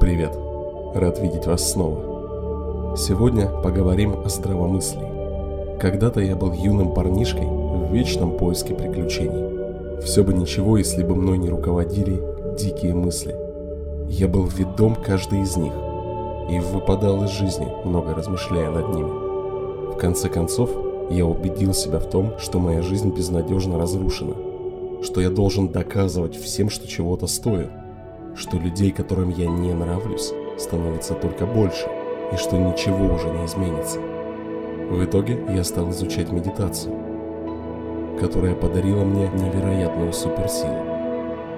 Привет! Рад видеть вас снова. Сегодня поговорим о здравомыслии. Когда-то я был юным парнишкой в вечном поиске приключений. Все бы ничего, если бы мной не руководили дикие мысли. Я был ведом каждой из них и выпадал из жизни, много размышляя над ними. В конце концов, я убедил себя в том, что моя жизнь безнадежно разрушена, что я должен доказывать всем, что чего-то стою, что людей, которым я не нравлюсь, становится только больше, и что ничего уже не изменится. В итоге я стал изучать медитацию, которая подарила мне невероятную суперсилу.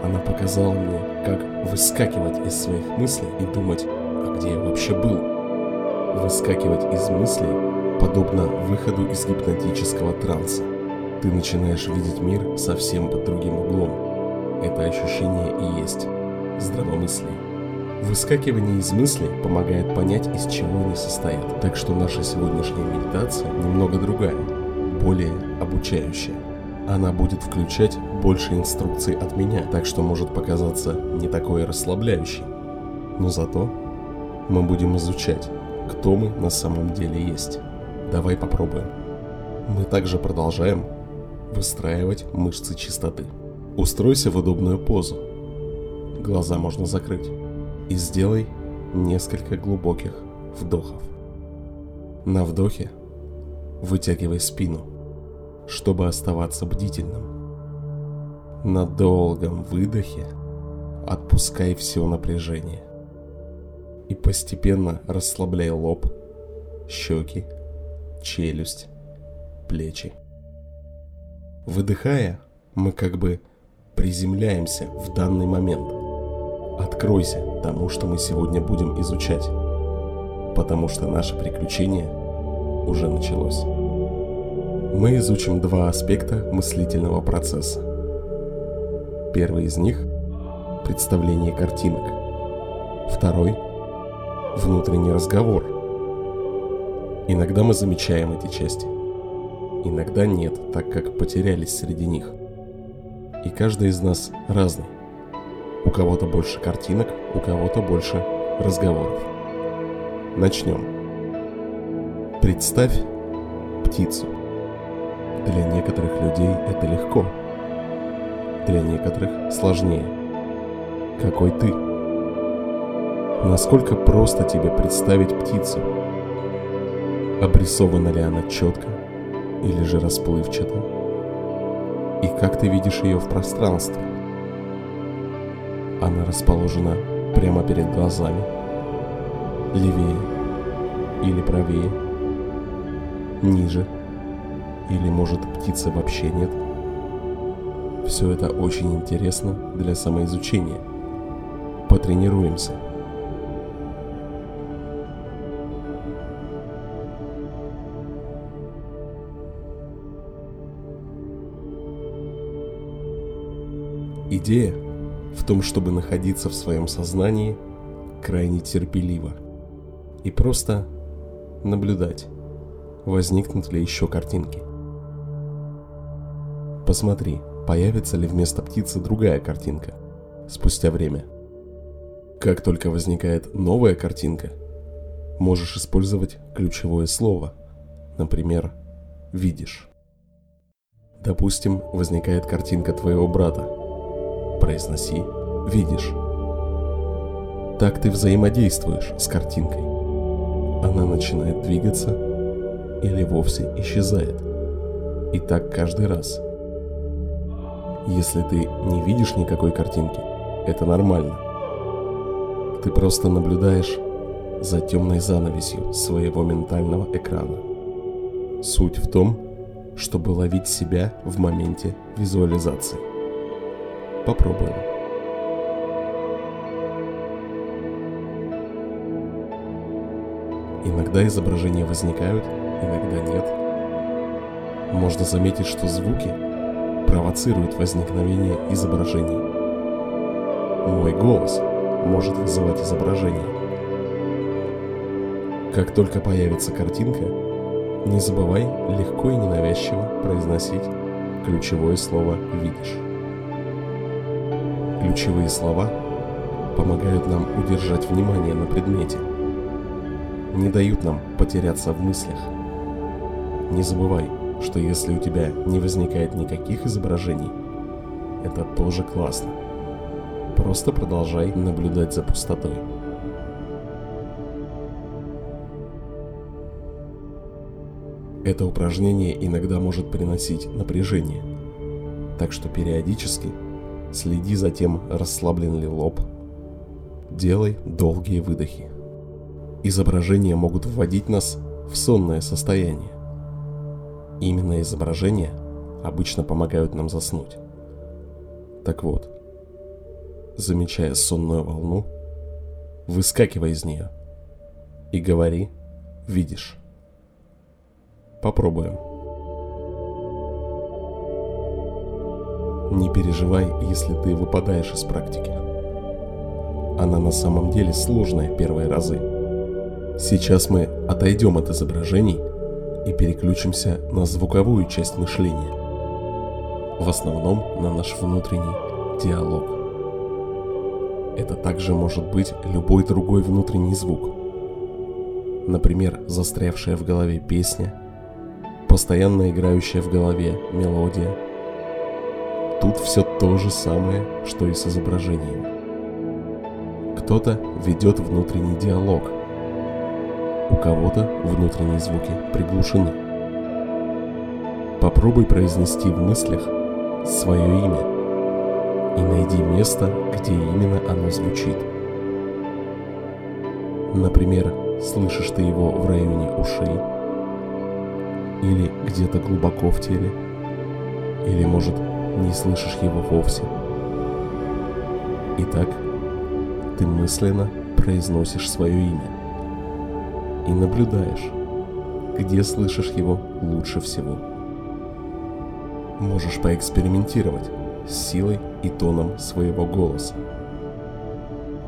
Она показала мне, как выскакивать из своих мыслей и думать, а где я вообще был. Выскакивать из мыслей подобно выходу из гипнотического транса. Ты начинаешь видеть мир совсем под другим углом. Это ощущение и есть здравомыслие. Выскакивание из мыслей помогает понять, из чего они состоят. Так что наша сегодняшняя медитация немного другая, более обучающая. Она будет включать больше инструкций от меня, так что может показаться не такой расслабляющей. Но зато мы будем изучать, кто мы на самом деле есть. Давай попробуем. Мы также продолжаем выстраивать мышцы чистоты. Устройся в удобную позу. Глаза можно закрыть. И сделай несколько глубоких вдохов. На вдохе вытягивай спину, чтобы оставаться бдительным. На долгом выдохе отпускай все напряжение. И постепенно расслабляй лоб, щеки, челюсть, плечи. Выдыхая, мы как бы приземляемся в данный момент. Откройся тому, что мы сегодня будем изучать, потому что наше приключение уже началось. Мы изучим два аспекта мыслительного процесса. Первый из них – представление картинок. Второй – внутренний разговор. Иногда мы замечаем эти части, иногда нет, так как потерялись среди них. И каждый из нас разный. У кого-то больше картинок, у кого-то больше разговоров. Начнем. Представь птицу. Для некоторых людей это легко. Для некоторых сложнее. Какой ты? Насколько просто тебе представить птицу? Обрисована ли она четко или же расплывчато? И как ты видишь ее в пространстве? Она расположена прямо перед глазами, левее или правее, ниже, или может птицы вообще нет. Все это очень интересно для самоизучения. Потренируемся. Идея в том, чтобы находиться в своем сознании крайне терпеливо и просто наблюдать, возникнут ли еще картинки. Посмотри, появится ли вместо птицы другая картинка спустя время. Как только возникает новая картинка, можешь использовать ключевое слово, например, «видишь». Допустим, возникает картинка твоего брата. Произноси «видишь». Так ты взаимодействуешь с картинкой. Она начинает двигаться или вовсе исчезает. И так каждый раз – если ты не видишь никакой картинки, это нормально. Ты просто наблюдаешь за темной занавесью своего ментального экрана. Суть в том, чтобы ловить себя в моменте визуализации. Попробуем. Иногда изображения возникают, иногда нет. Можно заметить, что звуки провоцирует возникновение изображений. Мой голос может вызывать изображение. Как только появится картинка, не забывай легко и ненавязчиво произносить ключевое слово «видишь». Ключевые слова помогают нам удержать внимание на предмете, не дают нам потеряться в мыслях. Не забывай, что если у тебя не возникает никаких изображений, это тоже классно. Просто продолжай наблюдать за пустотой. Это упражнение иногда может приносить напряжение, так что периодически следи за тем, расслаблен ли лоб, делай долгие выдохи. Изображения могут вводить нас в сонное состояние. Именно изображения обычно помогают нам заснуть. Так вот, замечая сонную волну, выскакивай из нее и говори «видишь». Попробуем. Не переживай, если ты выпадаешь из практики. Она на самом деле сложная первые разы. Сейчас мы отойдем от изображений и переключимся на звуковую часть мышления. В основном на наш внутренний диалог. Это также может быть любой другой внутренний звук. Например, застрявшая в голове песня, постоянно играющая в голове мелодия. Тут все то же самое, что и с изображениями. Кто-то ведет внутренний диалог, у кого-то внутренние звуки приглушены. Попробуй произнести в мыслях свое имя и найди место, где именно оно звучит. Например, слышишь ты его в районе ушей, или где-то глубоко в теле, или, может, не слышишь его вовсе. Итак, ты мысленно произносишь свое имя и наблюдаешь, где слышишь его лучше всего. Можешь поэкспериментировать с силой и тоном своего голоса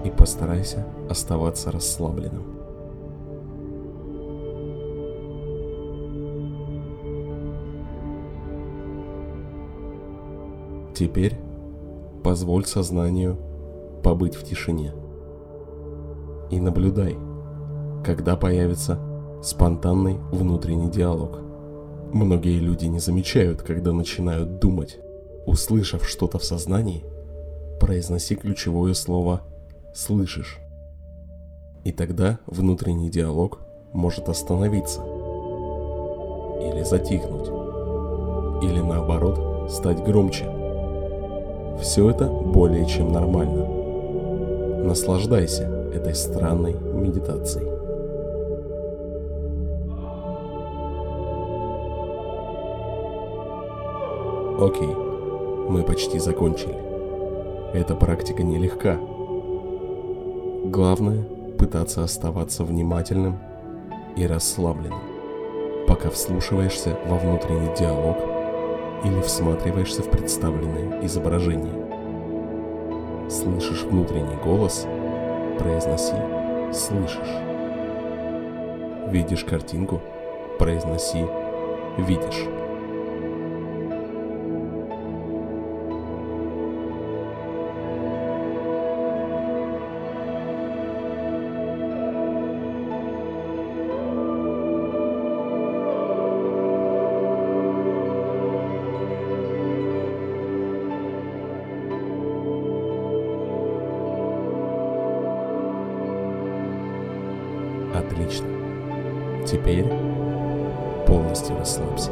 и постарайся оставаться расслабленным. Теперь позволь сознанию побыть в тишине. И наблюдай, когда появится спонтанный внутренний диалог. Многие люди не замечают, когда начинают думать. Услышав что-то в сознании, произноси ключевое слово «слышишь». И тогда внутренний диалог может остановиться или затихнуть, или наоборот стать громче – все это более чем нормально. Наслаждайся этой странной медитацией. Окей, мы почти закончили. Эта практика нелегка. Главное – пытаться оставаться внимательным и расслабленным, пока вслушиваешься во внутренний диалог – или всматриваешься в представленное изображение. Слышишь внутренний голос? Произноси «слышишь». Видишь картинку? Произноси «видишь». Отлично. Теперь полностью расслабься.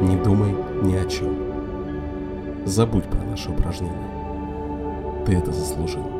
Не думай ни о чем. Забудь про наше упражнение. Ты это заслужил.